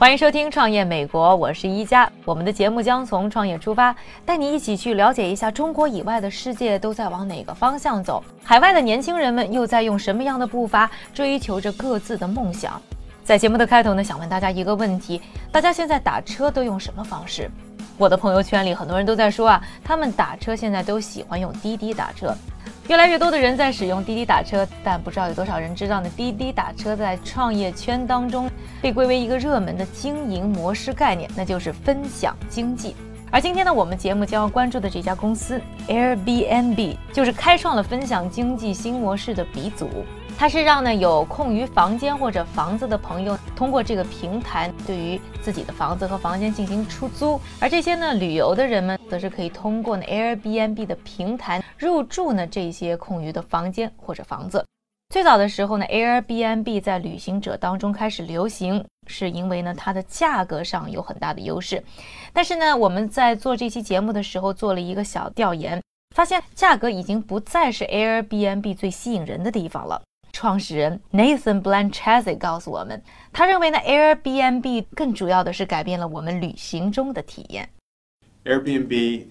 欢迎收听《创业美国》，我是一加。我们的节目将从创业出发，带你一起去了解一下中国以外的世界都在往哪个方向走，海外的年轻人们又在用什么样的步伐追求着各自的梦想。在节目的开头呢，想问大家一个问题：大家现在打车都用什么方式？我的朋友圈里很多人都在说啊，他们打车现在都喜欢用滴滴打车。越来越多的人在使用滴滴打车，但不知道有多少人知道呢？滴滴打车在创业圈当中被归为一个热门的经营模式概念，那就是分享经济。而今天呢，我们节目将要关注的这家公司 Airbnb，就是开创了分享经济新模式的鼻祖。它是让呢有空余房间或者房子的朋友通过这个平台对于自己的房子和房间进行出租，而这些呢旅游的人们则是可以通过呢 Airbnb 的平台入住呢这些空余的房间或者房子。最早的时候呢，Airbnb 在旅行者当中开始流行，是因为呢它的价格上有很大的优势。但是呢，我们在做这期节目的时候做了一个小调研，发现价格已经不再是 Airbnb 最吸引人的地方了。创始人 Nathan Blanchessi 告诉我们，他认为呢，Airbnb 更主要的是改变了我们旅行中的体验。Airbnb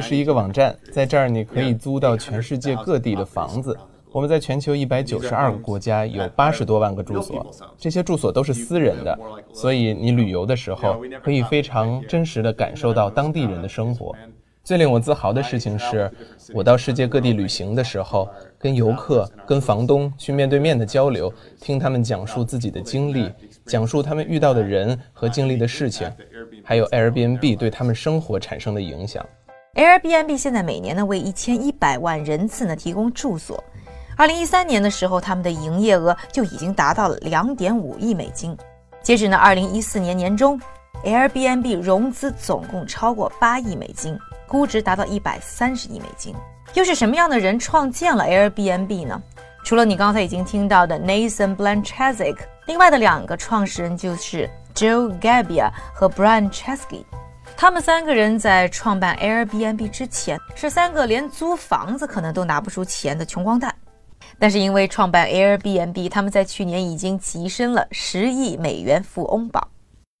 是一个网站，在这儿你可以租到全世界各地的房子。我们在全球一百九十二个国家有八十多万个住所，这些住所都是私人的，所以你旅游的时候可以非常真实地感受到当地人的生活。最令我自豪的事情是，我到世界各地旅行的时候，跟游客、跟房东去面对面的交流，听他们讲述自己的经历，讲述他们遇到的人和经历的事情，还有 Airbnb 对他们生活产生的影响。Airbnb 现在每年呢为一千一百万人次呢提供住所。二零一三年的时候，他们的营业额就已经达到了两点五亿美金。截止呢二零一四年年中，Airbnb 融资总共超过八亿美金，估值达到一百三十亿美金。又是什么样的人创建了 Airbnb 呢？除了你刚才已经听到的 Nathan Blanchesik，另外的两个创始人就是 Joe Gebbia 和 Brian Chesky。他们三个人在创办 Airbnb 之前，是三个连租房子可能都拿不出钱的穷光蛋。但是因为创办 Airbnb，他们在去年已经跻身了十亿美元富翁榜。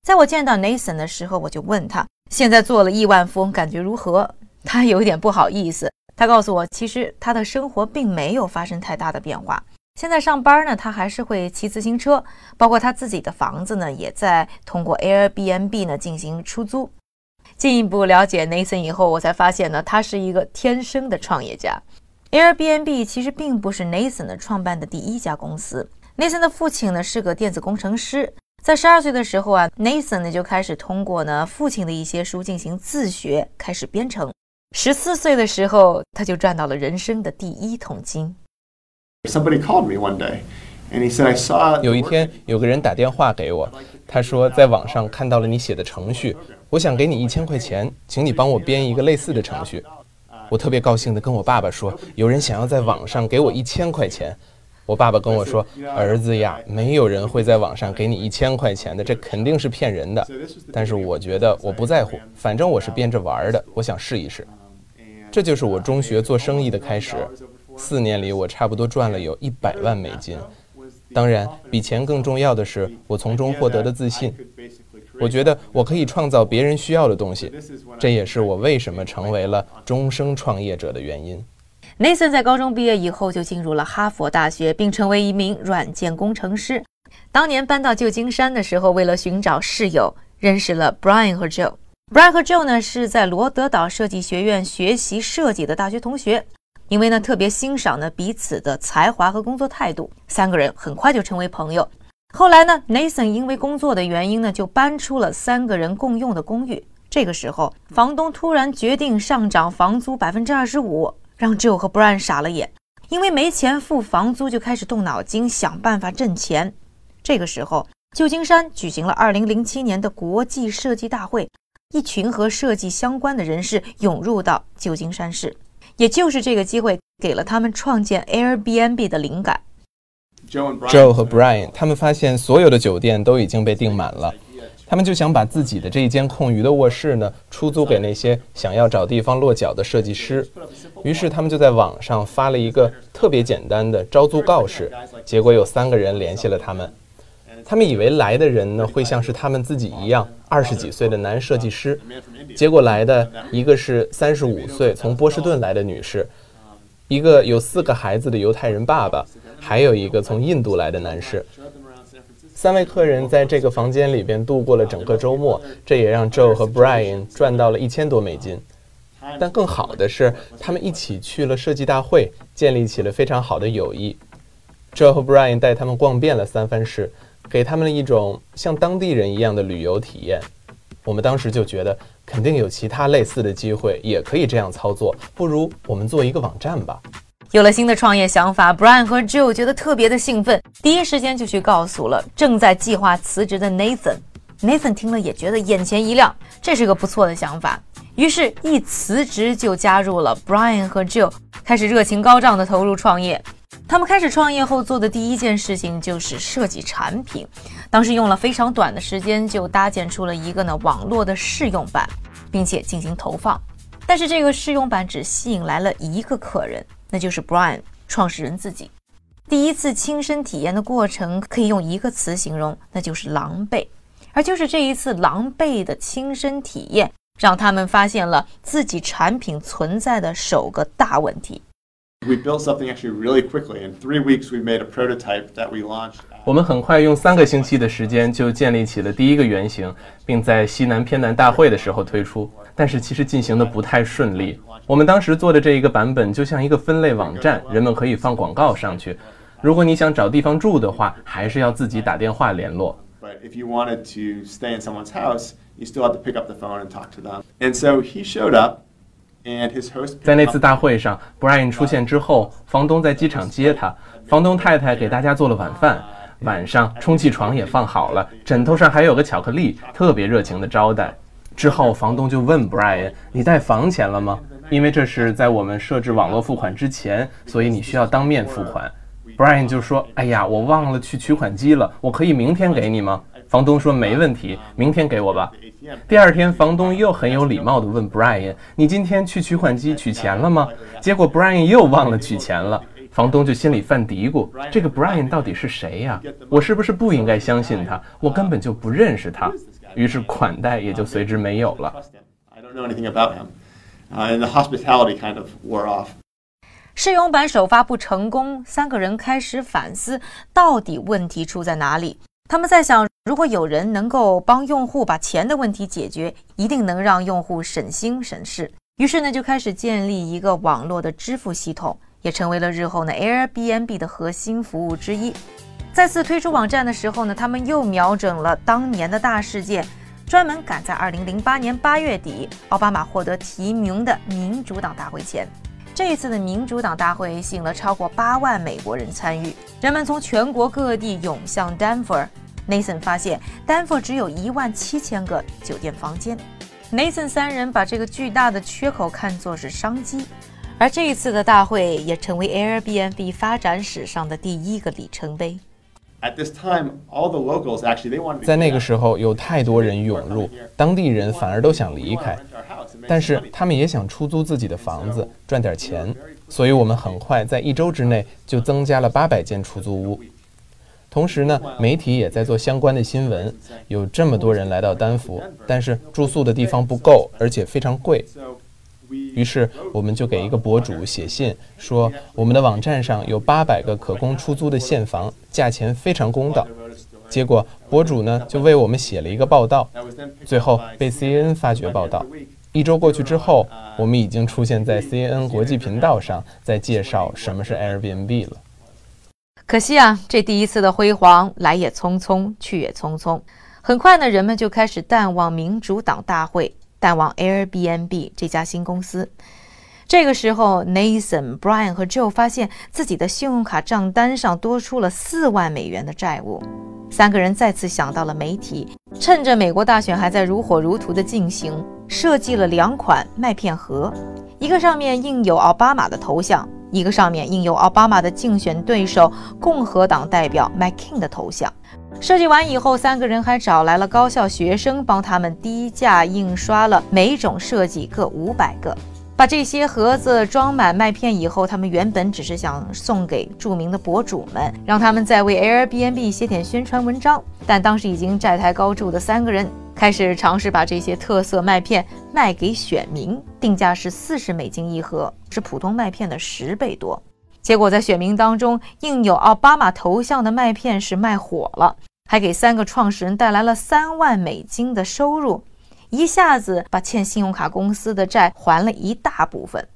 在我见到 Nathan 的时候，我就问他，现在做了亿万富翁，感觉如何？他有一点不好意思，他告诉我，其实他的生活并没有发生太大的变化。现在上班呢，他还是会骑自行车，包括他自己的房子呢，也在通过 Airbnb 呢进行出租。进一步了解 Nathan 以后，我才发现呢，他是一个天生的创业家。Airbnb 其实并不是 Nathan 的创办的第一家公司。Nathan 的父亲呢是个电子工程师，在十二岁的时候啊，Nathan 呢就开始通过呢父亲的一些书进行自学，开始编程。十四岁的时候，他就赚到了人生的第一桶金。Somebody called me one day, and he said, "I saw." 有一天，有个人打电话给我，他说在网上看到了你写的程序，我想给你一千块钱，请你帮我编一个类似的程序。我特别高兴地跟我爸爸说，有人想要在网上给我一千块钱。我爸爸跟我说：“儿子呀，没有人会在网上给你一千块钱的，这肯定是骗人的。”但是我觉得我不在乎，反正我是编着玩的，我想试一试。这就是我中学做生意的开始。四年里，我差不多赚了有一百万美金。当然，比钱更重要的是我从中获得的自信。我觉得我可以创造别人需要的东西，这也是我为什么成为了终生创业者的原因。Nathan 在高中毕业以后就进入了哈佛大学，并成为一名软件工程师。当年搬到旧金山的时候，为了寻找室友，认识了 Brian 和 Joe。Brian 和 Joe 呢是在罗德岛设计学院学习设计的大学同学，因为呢特别欣赏呢彼此的才华和工作态度，三个人很快就成为朋友。后来呢，Nathan 因为工作的原因呢，就搬出了三个人共用的公寓。这个时候，房东突然决定上涨房租百分之二十五，让 Joe 和 Brian 傻了眼。因为没钱付房租，就开始动脑筋想办法挣钱。这个时候，旧金山举行了2007年的国际设计大会，一群和设计相关的人士涌入到旧金山市。也就是这个机会，给了他们创建 Airbnb 的灵感。Joe 和 Brian 他们发现所有的酒店都已经被订满了，他们就想把自己的这一间空余的卧室呢出租给那些想要找地方落脚的设计师。于是他们就在网上发了一个特别简单的招租告示，结果有三个人联系了他们。他们以为来的人呢会像是他们自己一样二十几岁的男设计师，结果来的一个是三十五岁从波士顿来的女士，一个有四个孩子的犹太人爸爸，还有一个从印度来的男士。三位客人在这个房间里边度过了整个周末，这也让 Joe 和 Brian 赚到了一千多美金。但更好的是，他们一起去了设计大会，建立起了非常好的友谊。Joe 和 Brian 带他们逛遍了三藩市。给他们了一种像当地人一样的旅游体验。我们当时就觉得，肯定有其他类似的机会，也可以这样操作。不如我们做一个网站吧。有了新的创业想法，Brian 和 Joe 觉得特别的兴奋，第一时间就去告诉了正在计划辞职的 Nathan。Nathan 听了也觉得眼前一亮，这是个不错的想法。于是，一辞职就加入了 Brian 和 Joe，开始热情高涨的投入创业。他们开始创业后做的第一件事情就是设计产品，当时用了非常短的时间就搭建出了一个呢网络的试用版，并且进行投放。但是这个试用版只吸引来了一个客人，那就是 Brian 创始人自己。第一次亲身体验的过程可以用一个词形容，那就是狼狈。而就是这一次狼狈的亲身体验，让他们发现了自己产品存在的首个大问题。We built something actually really quickly. In three weeks, we made a prototype that we launched. 我们很快用三个星期的时间就建立起了第一个原型，并在西南偏南大会的时候推出。但是其实进行的不太顺利。我们当时做的这一个版本就像一个分类网站，人们可以放广告上去。如果你想找地方住的话，还是要自己打电话联络。But if you wanted to stay in someone's house, you still have to pick up the phone and talk to them. And so he showed up. 在那次大会上，Brian 出现之后，房东在机场接他。房东太太给大家做了晚饭，晚上充气床也放好了，枕头上还有个巧克力，特别热情的招待。之后，房东就问 Brian：“ 你带房钱了吗？因为这是在我们设置网络付款之前，所以你需要当面付款。”Brian 就说：“哎呀，我忘了去取款机了，我可以明天给你吗？”房东说：“没问题，明天给我吧。”第二天，房东又很有礼貌地问 Brian：“ 你今天去取款机取钱了吗？”结果 Brian 又忘了取钱了。房东就心里犯嘀咕：“这个 Brian 到底是谁呀？我是不是不应该相信他？我根本就不认识他。”于是款待也就随之没有了。试用版首发不成功，三个人开始反思，到底问题出在哪里？他们在想，如果有人能够帮用户把钱的问题解决，一定能让用户省心省事。于是呢，就开始建立一个网络的支付系统，也成为了日后呢 Airbnb 的核心服务之一。再次推出网站的时候呢，他们又瞄准了当年的大事件，专门赶在2008年8月底，奥巴马获得提名的民主党大会前。这一次的民主党大会吸引了超过八万美国人参与，人们从全国各地涌向丹佛。Nathan 发现丹佛只有一万七千个酒店房间。Nathan 三人把这个巨大的缺口看作是商机，而这一次的大会也成为 Airbnb 发展史上的第一个里程碑。在那个时候，有太多人涌入，当地人反而都想离开。但是他们也想出租自己的房子赚点钱，所以我们很快在一周之内就增加了八百间出租屋。同时呢，媒体也在做相关的新闻。有这么多人来到丹佛，但是住宿的地方不够，而且非常贵。于是我们就给一个博主写信说，我们的网站上有八百个可供出租的现房，价钱非常公道。结果博主呢就为我们写了一个报道，最后被 CNN 发掘报道。一周过去之后，我们已经出现在 CNN 国际频道上，在介绍什么是 Airbnb 了。可惜啊，这第一次的辉煌来也匆匆，去也匆匆。很快呢，人们就开始淡忘民主党大会，淡忘 Airbnb 这家新公司。这个时候，Nathan、Brian 和 Joe 发现自己的信用卡账单上多出了四万美元的债务。三个人再次想到了媒体，趁着美国大选还在如火如荼的进行，设计了两款麦片盒，一个上面印有奥巴马的头像，一个上面印有奥巴马的竞选对手共和党代表 McKin 的头像。设计完以后，三个人还找来了高校学生，帮他们低价印刷了每种设计各五百个。把这些盒子装满麦片以后，他们原本只是想送给著名的博主们，让他们再为 Airbnb 写点宣传文章。但当时已经债台高筑的三个人开始尝试把这些特色麦片卖给选民，定价是四十美金一盒，是普通麦片的十倍多。结果在选民当中，印有奥巴马头像的麦片是卖火了，还给三个创始人带来了三万美金的收入。一下子把欠信用卡公司的债还了一大部分，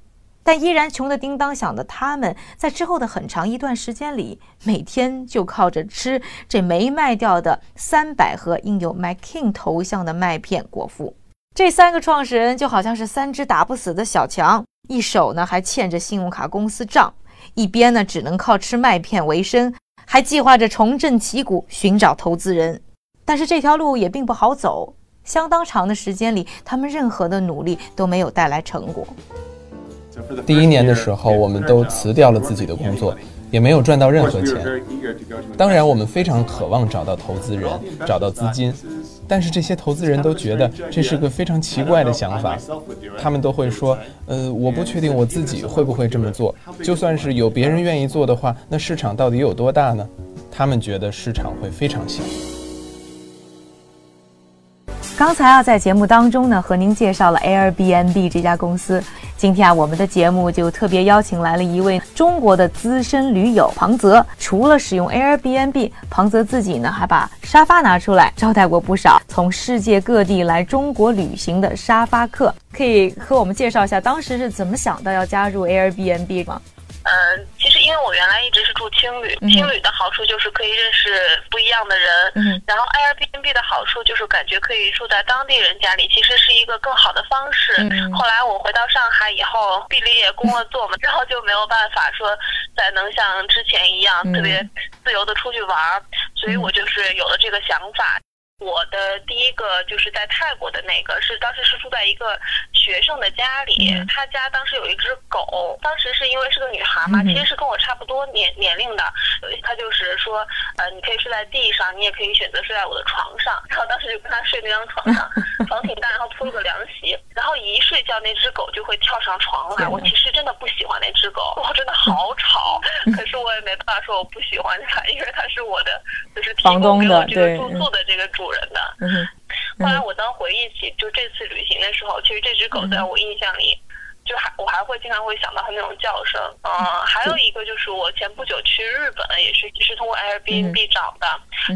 但依然穷得叮当响的他们，在之后的很长一段时间里，每天就靠着吃这没卖掉的三百盒印有 McCain 头像的麦片果腹。这三个创始人就好像是三只打不死的小强，一手呢还欠着信用卡公司账，一边呢只能靠吃麦片为生，还计划着重振旗鼓，寻找投资人。但是这条路也并不好走。相当长的时间里，他们任何的努力都没有带来成果。第一年的时候，我们都辞掉了自己的工作，也没有赚到任何钱。当然，我们非常渴望找到投资人，找到资金，但是这些投资人都觉得这是个非常奇怪的想法。他们都会说：“呃，我不确定我自己会不会这么做。就算是有别人愿意做的话，那市场到底有多大呢？”他们觉得市场会非常小。刚才啊，在节目当中呢，和您介绍了 Airbnb 这家公司。今天啊，我们的节目就特别邀请来了一位中国的资深驴友庞泽。除了使用 Airbnb，庞泽自己呢还把沙发拿出来招待过不少从世界各地来中国旅行的沙发客。可以和我们介绍一下当时是怎么想到要加入 Airbnb 吗？嗯，因为我原来一直是住青旅，青旅的好处就是可以认识不一样的人，嗯，然后 Airbnb 的好处就是感觉可以住在当地人家里，其实是一个更好的方式。后来我回到上海以后，毕了业工了做嘛，然后就没有办法说再能像之前一样特别自由的出去玩，所以我就是有了这个想法。我的第一个就是在泰国的那个，是当时是住在一个学生的家里，他家当时有一只狗，当时是因为是个女孩嘛，其实是跟我差不多年年龄的，他就是说，呃，你可以睡在地上，你也可以选择睡在我的床上，然后当时就跟他睡那张床上，床挺大，然后铺了个凉席，然后一睡觉那只狗就会跳上床来，我其实真的不喜欢那只狗，我，真的好吵，可是我也没办法说我不喜欢它，因为它是我的，就是提供给我这个住宿的这个主。人的，后来我当回忆起就这次旅行的时候，其实这只狗在我印象里，就还我还会经常会想到它那种叫声。嗯，还有一个就是我前不久去日本，也是是通过 Airbnb 找的，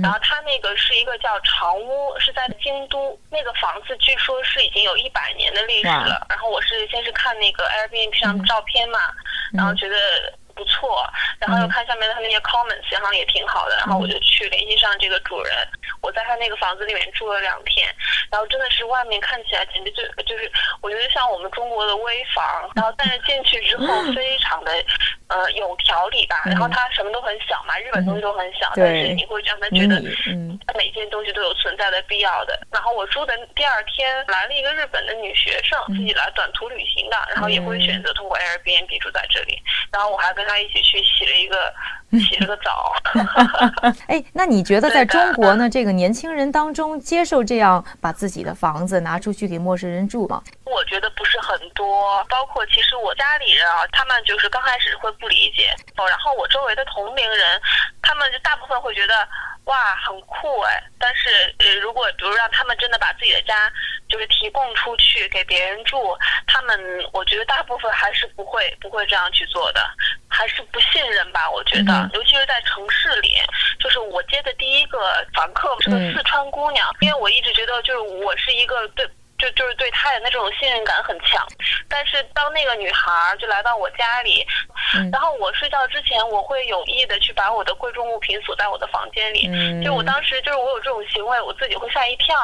然后它那个是一个叫长屋，是在京都，那个房子据说是已经有一百年的历史了。然后我是先是看那个 Airbnb 上的照片嘛，然后觉得。不错，然后又看下面的他那些 comments，然后也挺好的，然后我就去联系上这个主人，我在他那个房子里面住了两天，然后真的是外面看起来简直就就是我觉得像我们中国的危房，然后但是进去之后非常的呃有条理吧，然后它什么都很小嘛，日本东西都很小，但是你会让他觉得嗯，它每件东西都有存在的必要的。然后我住的第二天来了一个日本的女学生，自己来短途旅行的，然后也会选择通过 Airbnb 住在这里，然后我还跟。跟他一起去洗了一个洗了个澡。哎，那你觉得在中国呢？这个年轻人当中接受这样把自己的房子拿出去给陌生人住吗？我觉得不是很多。包括其实我家里人啊，他们就是刚开始会不理解。哦，然后我周围的同龄人，他们就大部分会觉得哇很酷哎。但是呃，如果比如让他们真的把自己的家就是提供出去给别人住，他们我觉得大部分还是不会不会这样去做的。还是不吧，我觉得，尤其是在城市里，就是我接的第一个房客是个四川姑娘，因为我一直觉得就是我是一个对，就就是对她的那种信任感很强，但是当那个女孩就来到我家里，然后我睡觉之前，我会有意的去把我的贵重物品锁在我的房间里。就我当时就是我有这种行为，我自己会吓一跳。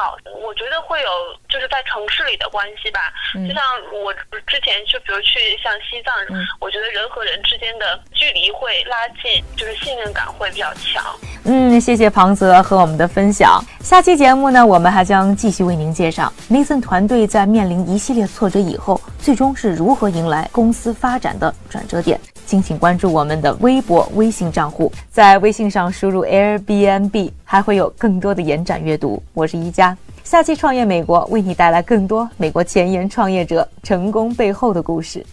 我觉得会有就是在城市里的关系吧。就像我之前就比如去像西藏，我觉得人和人之间的距离会拉近，就是信任感会比较强。嗯，谢谢庞泽和我们的分享。下期节目呢，我们还将继续为您介绍 Nathan 团队在面临一系列挫折以后，最终是如何迎来公司发展的转折点。敬请关注我们的微博、微信账户，在微信上输入 Airbnb，还会有更多的延展阅读。我是一加，下期创业美国为你带来更多美国前沿创业者成功背后的故事。